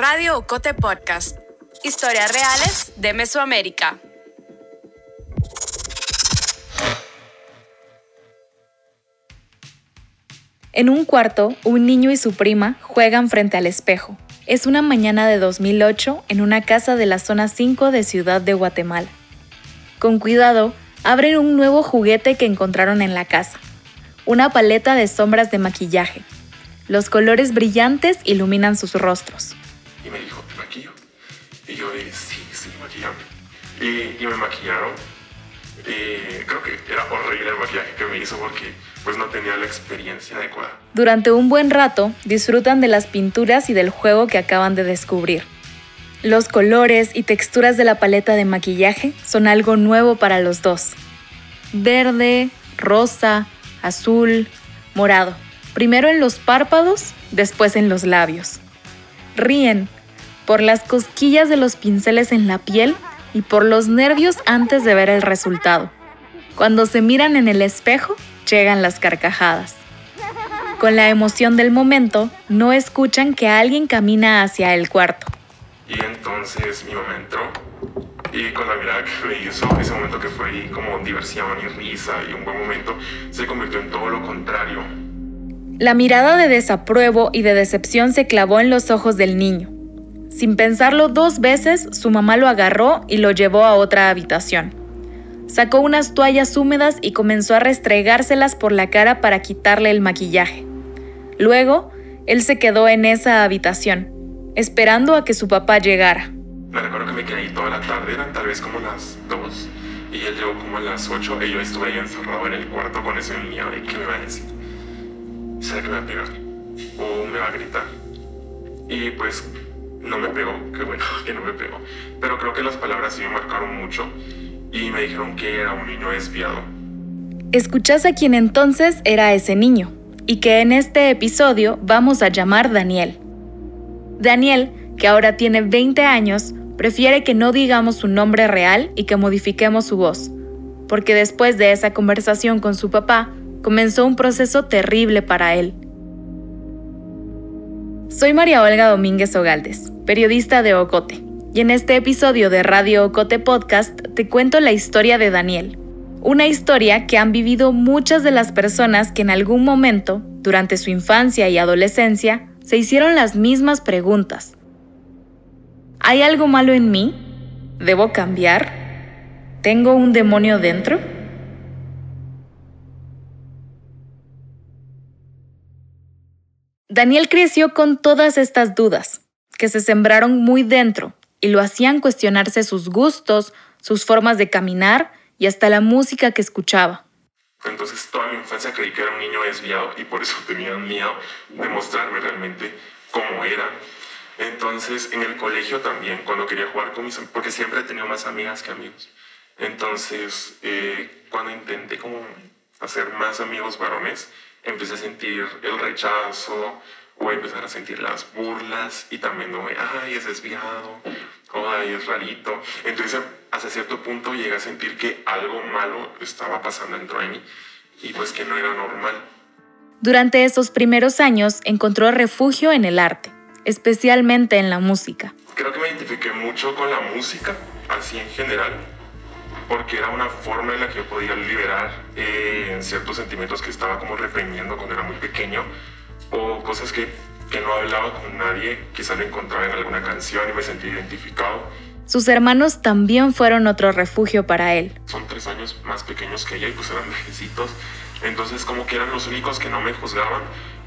Radio Ocote Podcast. Historias reales de Mesoamérica. En un cuarto, un niño y su prima juegan frente al espejo. Es una mañana de 2008 en una casa de la zona 5 de Ciudad de Guatemala. Con cuidado, abren un nuevo juguete que encontraron en la casa. Una paleta de sombras de maquillaje. Los colores brillantes iluminan sus rostros. Y yo dije, sí, sí, maquillame. Y, me maquillaron. Creo que era horrible el maquillaje que me hizo porque pues no tenía la experiencia adecuada. Durante un buen rato, disfrutan de las pinturas y del juego que acaban de descubrir. Los colores y texturas de la paleta de maquillaje son algo nuevo para los dos. Verde, rosa, azul, morado. Primero en los párpados, después en los labios. Ríen por las cosquillas de los pinceles en la piel y por los nervios antes de ver el resultado. Cuando se miran en el espejo, llegan las carcajadas. Con la emoción del momento, no escuchan que alguien camina hacia el cuarto. Y entonces mi mamá entró y con la mirada que me hizo, ese momento que fue como diversión y risa y un buen momento, se convirtió en todo lo contrario. La mirada de desapruebo y de decepción se clavó en los ojos del niño. Sin pensarlo dos veces, su mamá lo agarró y lo llevó a otra habitación. Sacó unas toallas húmedas y comenzó a restregárselas por la cara para quitarle el maquillaje. Luego, él se quedó en esa habitación, esperando a que su papá llegara. Me recuerdo que me quedé ahí toda la tarde, eran tal vez como las 2 y él llegó como a las 8 y yo estuve ahí encerrado en el cuarto con ese niño y qué me va a decir. ¿Será que me va a pegar? ¿O me va a gritar? Y pues no me pegó, qué bueno que no me pegó. Pero creo que las palabras sí me marcaron mucho y me dijeron que era un niño desviado. Escuchás a quien entonces era ese niño y que en este episodio vamos a llamar Daniel. Daniel, que ahora tiene 20 años, prefiere que no digamos su nombre real y que modifiquemos su voz, porque después de esa conversación con su papá, comenzó un proceso terrible para él. Soy María Olga Domínguez Ogaldes, periodista de Ocote, y en este episodio de Radio Ocote Podcast te cuento la historia de Daniel, una historia que han vivido muchas de las personas que en algún momento, durante su infancia y adolescencia, se hicieron las mismas preguntas. ¿Hay algo malo en mí? ¿Debo cambiar? ¿Tengo un demonio dentro? Daniel creció con todas estas dudas, que se sembraron muy dentro y lo hacían cuestionarse sus gustos, sus formas de caminar y hasta la música que escuchaba. Entonces toda mi infancia creí que era un niño desviado y por eso tenía miedo de mostrarme realmente cómo era. Entonces en el colegio también, cuando quería jugar con mis porque siempre he tenido más amigas que amigos. Entonces eh, cuando intenté como hacer más amigos varones, empecé a sentir el rechazo o a empezar a sentir las burlas y también no, ay, es desviado, o ay, es rarito. Entonces, hasta cierto punto llegué a sentir que algo malo estaba pasando dentro de mí y pues que no era normal. Durante esos primeros años encontró refugio en el arte, especialmente en la música. Creo que me identifiqué mucho con la música, así en general, porque era una forma en la que yo podía liberar eh, ciertos sentimientos que estaba como reprimiendo cuando era muy pequeño o cosas que, que no hablaba con nadie, quizás lo encontraba en alguna canción y me sentía identificado. Sus hermanos también fueron otro refugio para él. Son tres años más pequeños que ella y pues eran vejecitos, entonces como que eran los únicos que no me juzgaban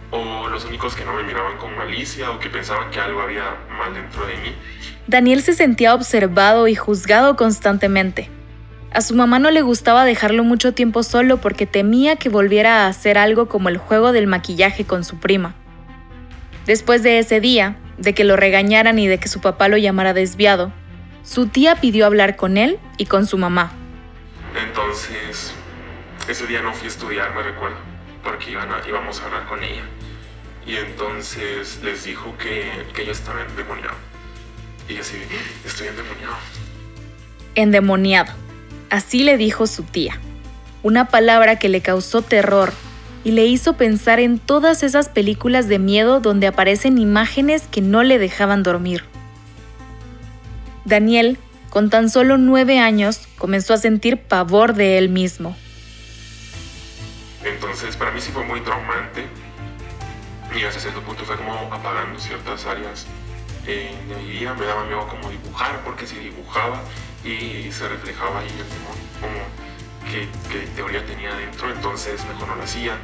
o los únicos que no me miraban con malicia o que pensaban que algo había mal dentro de mí. Daniel se sentía observado y juzgado constantemente. A su mamá no le gustaba dejarlo mucho tiempo solo porque temía que volviera a hacer algo como el juego del maquillaje con su prima. Después de ese día, de que lo regañaran y de que su papá lo llamara desviado, su tía pidió hablar con él y con su mamá. Entonces, ese día no fui a estudiar, me recuerdo, porque íbamos a hablar con ella. Y entonces les dijo que, que yo estaba endemoniado. Y así, estoy endemoniado. Endemoniado. Así le dijo su tía, una palabra que le causó terror, y le hizo pensar en todas esas películas de miedo donde aparecen imágenes que no le dejaban dormir. Daniel, con tan solo nueve años, comenzó a sentir pavor de él mismo. Entonces, para mí sí fue muy traumante y hasta cierto punto fue como apagando ciertas áreas de mi vida. Me daba miedo como dibujar, porque si dibujaba y se reflejaba ahí el demonio, como qué, qué teoría tenía dentro, entonces mejor no lo hacía.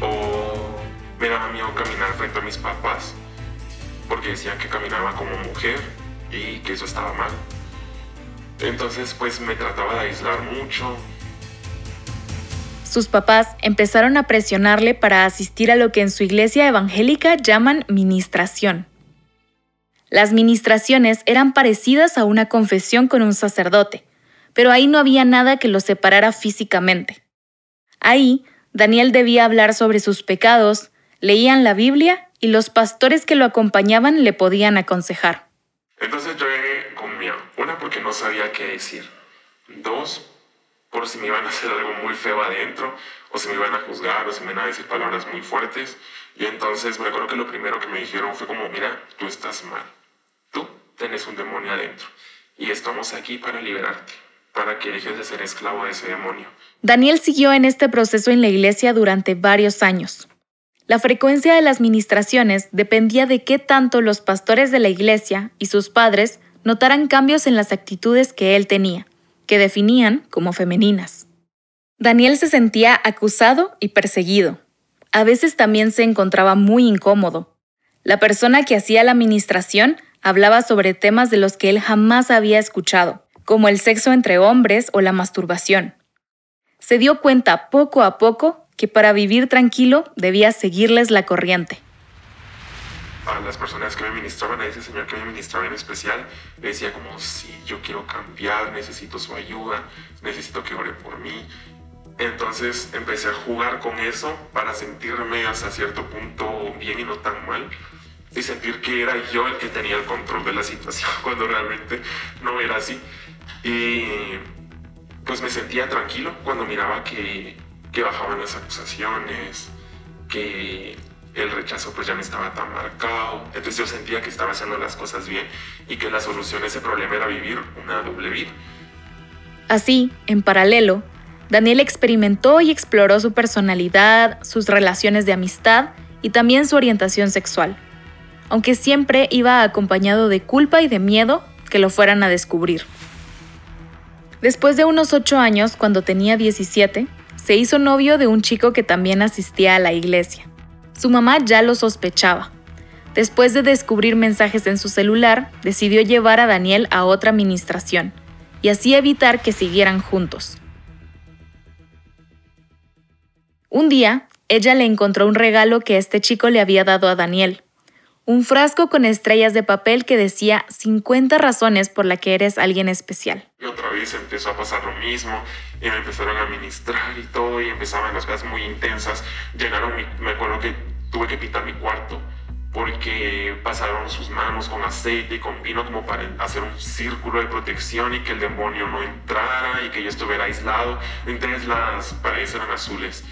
O me daba miedo caminar frente a mis papás, porque decían que caminaba como mujer y que eso estaba mal. Entonces pues me trataba de aislar mucho. Sus papás empezaron a presionarle para asistir a lo que en su iglesia evangélica llaman ministración. Las ministraciones eran parecidas a una confesión con un sacerdote, pero ahí no había nada que los separara físicamente. Ahí, Daniel debía hablar sobre sus pecados, leían la Biblia y los pastores que lo acompañaban le podían aconsejar. Entonces yo llegué con miedo. Una, porque no sabía qué decir. Dos, por si me iban a hacer algo muy feo adentro, o si me iban a juzgar, o si me iban a decir palabras muy fuertes. Y entonces me acuerdo que lo primero que me dijeron fue como, mira, tú estás mal. Tú tienes un demonio adentro. Y estamos aquí para liberarte, para que dejes de ser esclavo de ese demonio. Daniel siguió en este proceso en la iglesia durante varios años. La frecuencia de las ministraciones dependía de qué tanto los pastores de la iglesia y sus padres notaran cambios en las actitudes que él tenía, que definían como femeninas. Daniel se sentía acusado y perseguido. A veces también se encontraba muy incómodo. La persona que hacía la ministración hablaba sobre temas de los que él jamás había escuchado, como el sexo entre hombres o la masturbación. Se dio cuenta poco a poco que para vivir tranquilo debía seguirles la corriente. A las personas que me ministraban, a ese señor que me ministraba en especial, le decía como, sí, yo quiero cambiar, necesito su ayuda, necesito que ore por mí. Entonces empecé a jugar con eso para sentirme hasta cierto punto bien y no tan mal y sentir que era yo el que tenía el control de la situación cuando realmente no era así. Y pues me sentía tranquilo cuando miraba que que bajaban las acusaciones, que el rechazo pues ya no estaba tan marcado. Entonces yo sentía que estaba haciendo las cosas bien y que la solución a ese problema era vivir una doble vida. Así, en paralelo, Daniel experimentó y exploró su personalidad, sus relaciones de amistad y también su orientación sexual, aunque siempre iba acompañado de culpa y de miedo que lo fueran a descubrir. Después de unos ocho años, cuando tenía 17, se hizo novio de un chico que también asistía a la iglesia. Su mamá ya lo sospechaba. Después de descubrir mensajes en su celular, decidió llevar a Daniel a otra administración y así evitar que siguieran juntos. Un día, ella le encontró un regalo que este chico le había dado a Daniel, un frasco con estrellas de papel que decía 50 razones por las que eres alguien especial. Y otra vez empezó a pasar lo mismo y me empezaron a ministrar y todo y empezaban las cosas muy intensas. Llegaron, me acuerdo que tuve que pintar mi cuarto porque pasaron sus manos con aceite y con vino como para hacer un círculo de protección y que el demonio no entrara y que yo estuviera aislado. Entonces las paredes eran azules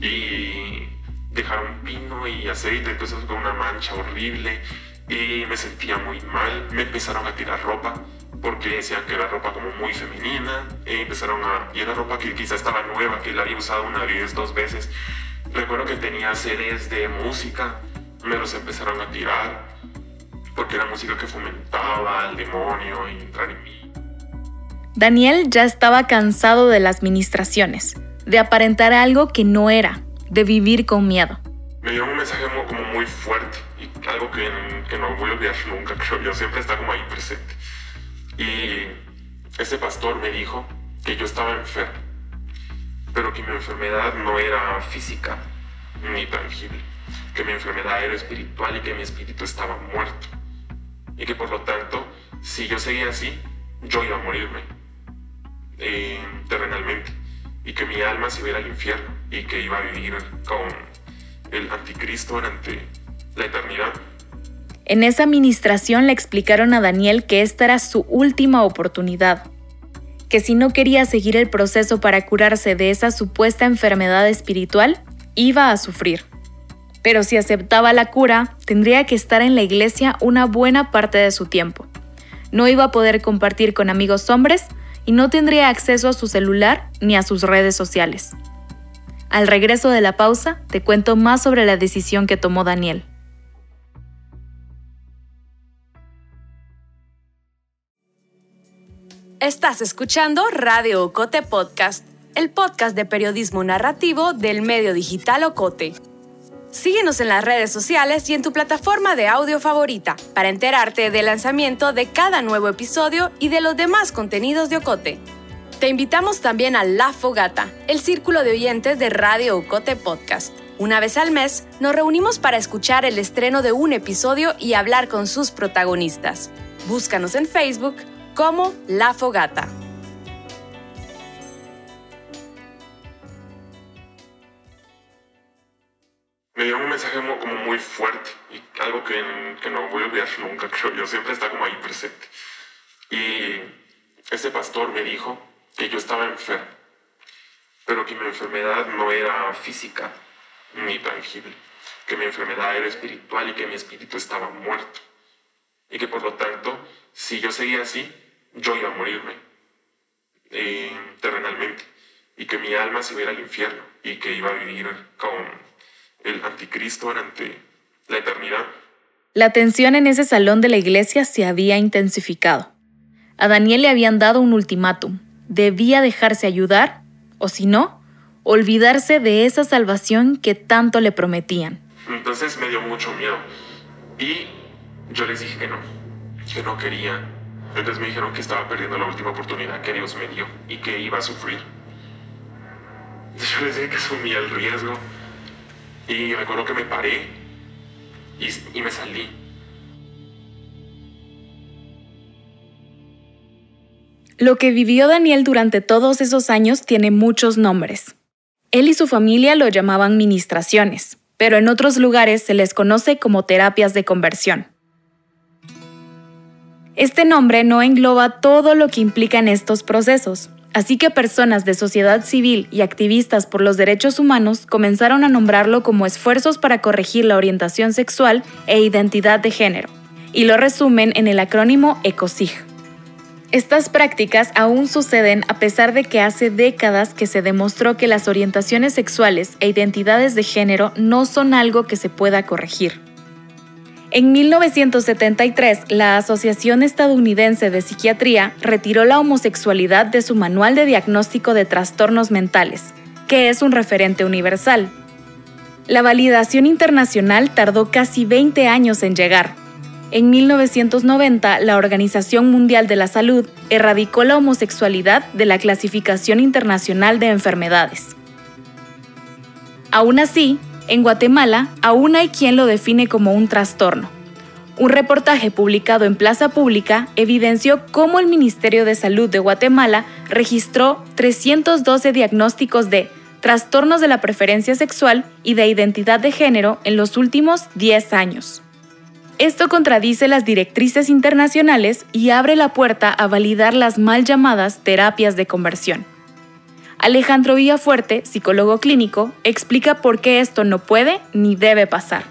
y dejaron vino y aceite, entonces fue una mancha horrible y me sentía muy mal. Me empezaron a tirar ropa porque decían que era ropa como muy femenina y empezaron a... y era ropa que quizá estaba nueva, que la había usado una vez, dos veces. Recuerdo que tenía CDs de música, me los empezaron a tirar porque era música que fomentaba al demonio y entrar en mí. Daniel ya estaba cansado de las ministraciones, de aparentar algo que no era, de vivir con miedo. Me dio un mensaje como muy fuerte y algo que, que no voy a olvidar nunca, creo yo, siempre está como ahí presente. Y ese pastor me dijo que yo estaba enfermo, pero que mi enfermedad no era física ni tangible, que mi enfermedad era espiritual y que mi espíritu estaba muerto. Y que por lo tanto, si yo seguía así, yo iba a morirme eh, terrenalmente y que mi alma se iba al infierno y que iba a vivir con el anticristo durante la eternidad. En esa administración le explicaron a Daniel que esta era su última oportunidad, que si no quería seguir el proceso para curarse de esa supuesta enfermedad espiritual, iba a sufrir. Pero si aceptaba la cura, tendría que estar en la iglesia una buena parte de su tiempo. No iba a poder compartir con amigos hombres y no tendría acceso a su celular ni a sus redes sociales. Al regreso de la pausa, te cuento más sobre la decisión que tomó Daniel. Estás escuchando Radio Ocote Podcast, el podcast de periodismo narrativo del medio digital Ocote. Síguenos en las redes sociales y en tu plataforma de audio favorita para enterarte del lanzamiento de cada nuevo episodio y de los demás contenidos de Ocote. Te invitamos también a La Fogata, el círculo de oyentes de Radio Ocote Podcast. Una vez al mes nos reunimos para escuchar el estreno de un episodio y hablar con sus protagonistas. Búscanos en Facebook como La Fogata. me dio un mensaje como muy fuerte y algo que, que no voy a olvidar nunca, creo yo, siempre está como ahí presente. Y ese pastor me dijo que yo estaba enfermo, pero que mi enfermedad no era física ni tangible, que mi enfermedad era espiritual y que mi espíritu estaba muerto. Y que por lo tanto, si yo seguía así, yo iba a morirme eh, terrenalmente y que mi alma se iba al infierno y que iba a vivir con el anticristo durante la eternidad. La tensión en ese salón de la iglesia se había intensificado. A Daniel le habían dado un ultimátum. Debía dejarse ayudar, o si no, olvidarse de esa salvación que tanto le prometían. Entonces me dio mucho miedo. Y yo les dije que no, que no quería. Entonces me dijeron que estaba perdiendo la última oportunidad que Dios me dio y que iba a sufrir. Yo les dije que asumía el riesgo y recuerdo que me paré y, me salí. Lo que vivió Daniel durante todos esos años tiene muchos nombres. Él y su familia lo llamaban ministraciones, pero en otros lugares se les conoce como terapias de conversión. Este nombre no engloba todo lo que implican estos procesos, Así que personas de sociedad civil y activistas por los derechos humanos comenzaron a nombrarlo como esfuerzos para corregir la orientación sexual e identidad de género, y lo resumen en el acrónimo ECOSIG. Estas prácticas aún suceden a pesar de que hace décadas que se demostró que las orientaciones sexuales e identidades de género no son algo que se pueda corregir. En 1973, la Asociación Estadounidense de Psiquiatría retiró la homosexualidad de su Manual de Diagnóstico de Trastornos Mentales, que es un referente universal. La validación internacional tardó casi 20 años en llegar. En 1990, la Organización Mundial de la Salud erradicó la homosexualidad de la Clasificación Internacional de Enfermedades. Aún así, en Guatemala aún hay quien lo define como un trastorno. Un reportaje publicado en Plaza Pública evidenció cómo el Ministerio de Salud de Guatemala registró 312 diagnósticos de trastornos de la preferencia sexual y de identidad de género en los últimos 10 años. Esto contradice las directrices internacionales y abre la puerta a validar las mal llamadas terapias de conversión. Alejandro Villafuerte, psicólogo clínico, explica por qué esto no puede ni debe pasar.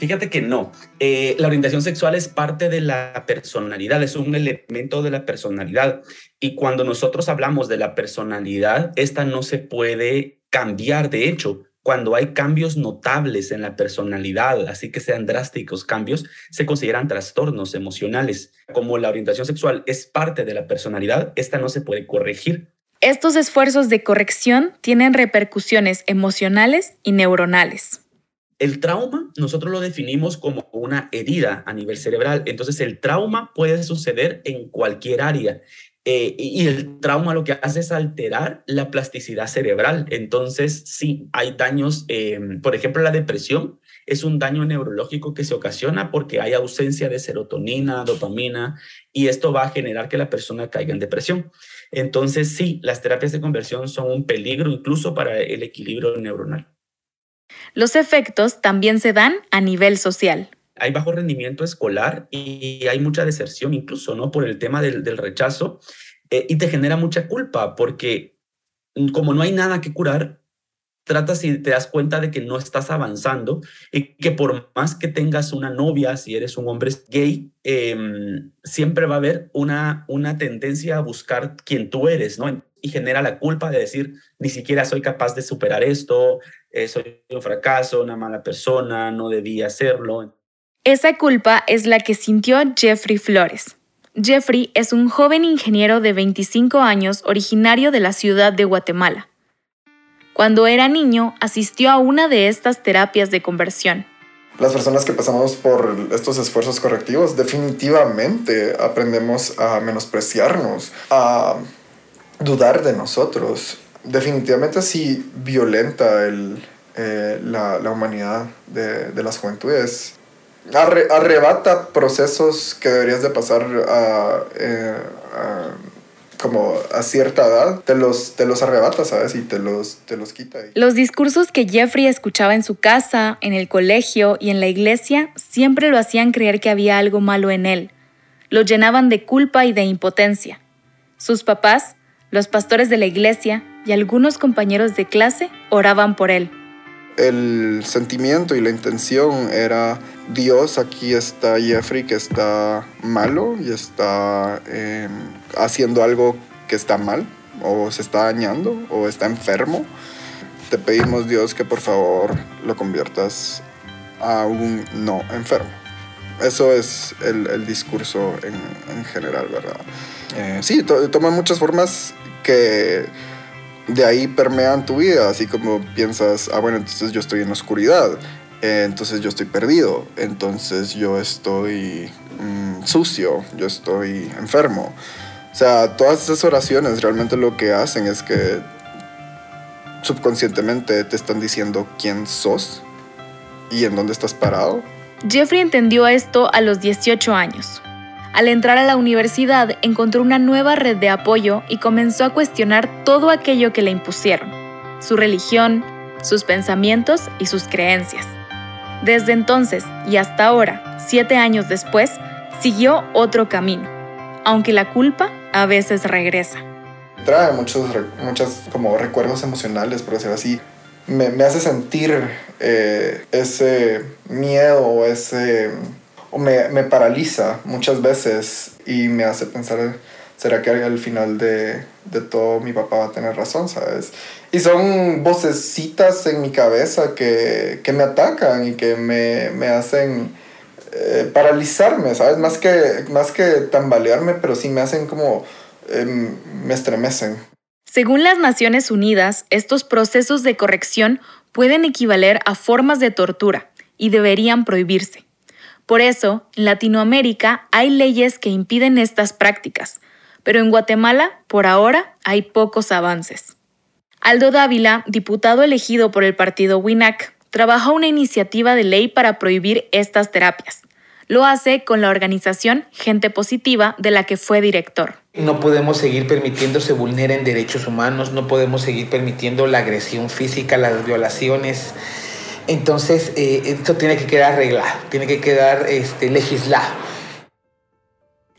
Fíjate que no. Eh, la orientación sexual es parte de la personalidad, es un elemento de la personalidad. Y cuando nosotros hablamos de la personalidad, esta no se puede cambiar. De hecho, cuando hay cambios notables en la personalidad, así que sean drásticos cambios, se consideran trastornos emocionales. Como la orientación sexual es parte de la personalidad, esta no se puede corregir. Estos esfuerzos de corrección tienen repercusiones emocionales y neuronales. El trauma nosotros lo definimos como una herida a nivel cerebral. Entonces el trauma puede suceder en cualquier área. Eh, y el trauma lo que hace es alterar la plasticidad cerebral. Entonces, sí, hay daños, em, por ejemplo, la depresión es un daño neurológico que se ocasiona porque hay ausencia de serotonina, dopamina, y esto va a generar que la persona caiga en depresión. Entonces, sí, las terapias de conversión son un peligro incluso para el equilibrio neuronal. Los efectos también se dan a nivel social. Hay bajo rendimiento escolar y hay mucha deserción incluso, ¿no? Por el tema del, rechazo eh, y te genera mucha culpa porque como no hay nada que curar, tratas y te das cuenta de que no estás avanzando y que por más que tengas una novia, si eres un hombre gay, em, siempre va a haber una, una tendencia a buscar quien tú eres, ¿no? Y genera la culpa de decir, ni siquiera soy capaz de superar esto, eh, soy un fracaso, una mala persona, no debía hacerlo. Esa culpa es la que sintió Jeffrey Flores. Jeffrey es un joven ingeniero de 25 años originario de la ciudad de Guatemala. Cuando era niño, asistió a una de estas terapias de conversión. Las personas que pasamos por estos esfuerzos correctivos definitivamente aprendemos a menospreciarnos, a dudar de nosotros. Definitivamente sí violenta eh, la, humanidad de las juventudes. Arrebata procesos que deberías de pasar a, eh, a como a cierta edad, te los, te los arrebata, ¿sabes? Y te los, te los quita. Los discursos que Jeffrey escuchaba en su casa, en el colegio y en la iglesia siempre lo hacían creer que había algo malo en él. Lo llenaban de culpa y de impotencia. Sus papás, los pastores de la iglesia y algunos compañeros de clase oraban por él. El sentimiento y la intención era Dios, aquí está Jeffrey que está malo y está em, haciendo algo que está mal o se está dañando o está enfermo. Te pedimos Dios que por favor lo conviertas a un no enfermo. Eso es el, discurso en, general, ¿verdad? Eh, sí, toma muchas formas que de ahí permean tu vida, así como piensas, ah, bueno, entonces yo estoy en oscuridad eh, entonces yo estoy perdido, entonces yo estoy mm, sucio, yo estoy enfermo. O sea, todas esas oraciones realmente lo que hacen es que subconscientemente te están diciendo quién sos y en dónde estás parado. Jeffrey entendió esto a los 18 años. Al entrar a la universidad encontró una nueva red de apoyo y comenzó a cuestionar todo aquello que le impusieron, su religión, sus pensamientos y sus creencias. Desde entonces y hasta ahora, siete años después, siguió otro camino, aunque la culpa a veces regresa. Trae muchos, muchos como recuerdos emocionales, por decirlo así. Me, hace sentir eh, ese miedo o ese... o me, me paraliza muchas veces y me hace pensar ¿será que al final de, todo mi papá va a tener razón, sabes? Y son vocecitas en mi cabeza que, me atacan y que me, hacen eh, paralizarme, ¿sabes? Más que, más que tambalearme, pero sí me hacen como... Em, me estremecen. Según las Naciones Unidas, estos procesos de corrección pueden equivaler a formas de tortura y deberían prohibirse. Por eso, en Latinoamérica hay leyes que impiden estas prácticas, pero en Guatemala, por ahora, hay pocos avances. Aldo Dávila, diputado elegido por el partido WINAC, trabaja una iniciativa de ley para prohibir estas terapias. Lo hace con la organización Gente Positiva, de la que fue director. No podemos seguir permitiendo se vulneren derechos humanos, no podemos seguir permitiendo la agresión física, las violaciones. Entonces, eh, esto tiene que quedar arreglado, tiene que quedar este, legislado.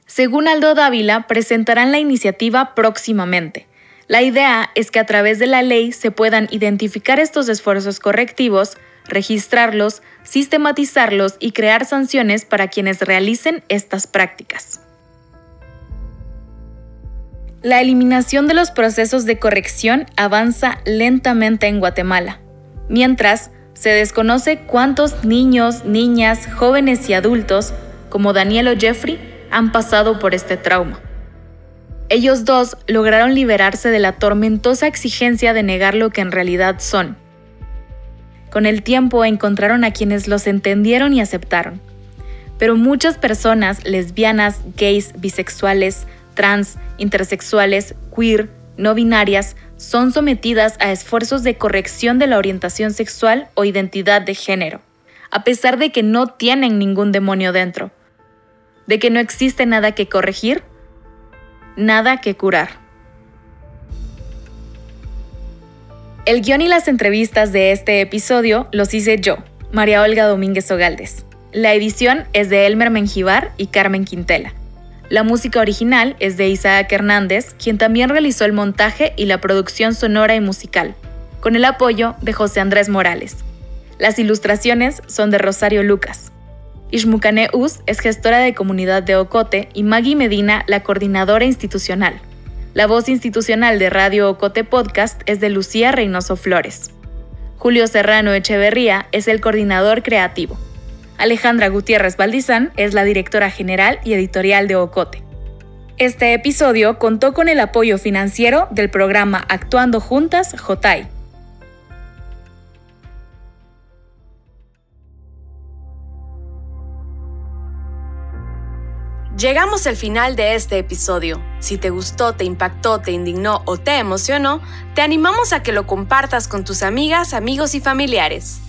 Según Aldo Dávila, presentarán la iniciativa próximamente. La idea es que a través de la ley se puedan identificar estos esfuerzos correctivos, registrarlos, sistematizarlos y crear sanciones para quienes realicen estas prácticas. La eliminación de los procesos de corrección avanza lentamente en Guatemala, mientras se desconoce cuántos niños, niñas, jóvenes y adultos, como Daniel o Jeffrey, han pasado por este trauma. Ellos dos lograron liberarse de la tormentosa exigencia de negar lo que en realidad son. Con el tiempo encontraron a quienes los entendieron y aceptaron. Pero muchas personas, lesbianas, gays, bisexuales, trans, intersexuales, queer, no binarias, son sometidas a esfuerzos de corrección de la orientación sexual o identidad de género, a pesar de que no tienen ningún demonio dentro de que no existe nada que corregir, nada que curar. El guion y las entrevistas de este episodio los hice yo, María Olga Domínguez Ogaldes. La edición es de Elmer Menjivar y Carmen Quintela. La música original es de Isaac Hernández, quien también realizó el montaje y la producción sonora y musical. con el apoyo de José Andrés Morales. Las ilustraciones son de Rosario Lucas. Ishmukane Us es gestora de comunidad de Ocote y Maggie Medina la coordinadora institucional. La voz institucional de Radio Ocote Podcast es de Lucía Reynoso Flores. Julio Serrano Echeverría es el coordinador creativo. Alejandra Gutiérrez Valdizán es la directora general y editorial de Ocote. Este episodio contó con el apoyo financiero del programa Actuando Juntas JOTAI. Llegamos al final de este episodio. Si te gustó, te impactó, te indignó o te emocionó, te animamos a que lo compartas con tus amigas, amigos y familiares.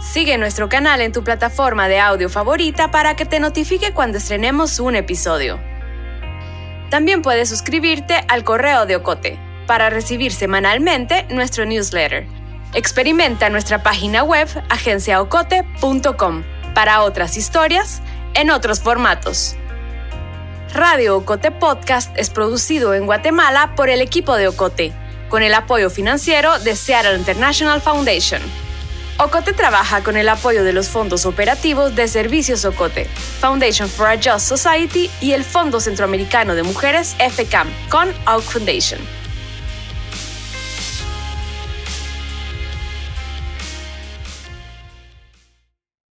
Sigue nuestro canal en tu plataforma de audio favorita para que te notifique cuando estrenemos un episodio. También puedes suscribirte al correo de Ocote para recibir semanalmente nuestro newsletter. Experimenta nuestra página web agenciaocote.com para otras historias en otros formatos. Radio Ocote Podcast es producido en Guatemala por el equipo de Ocote, con el apoyo financiero de Seattle International Foundation. Ocote trabaja con el apoyo de los fondos operativos de Servicios Ocote, Foundation for a Just Society y el Fondo Centroamericano de Mujeres FCAM con Oak Foundation.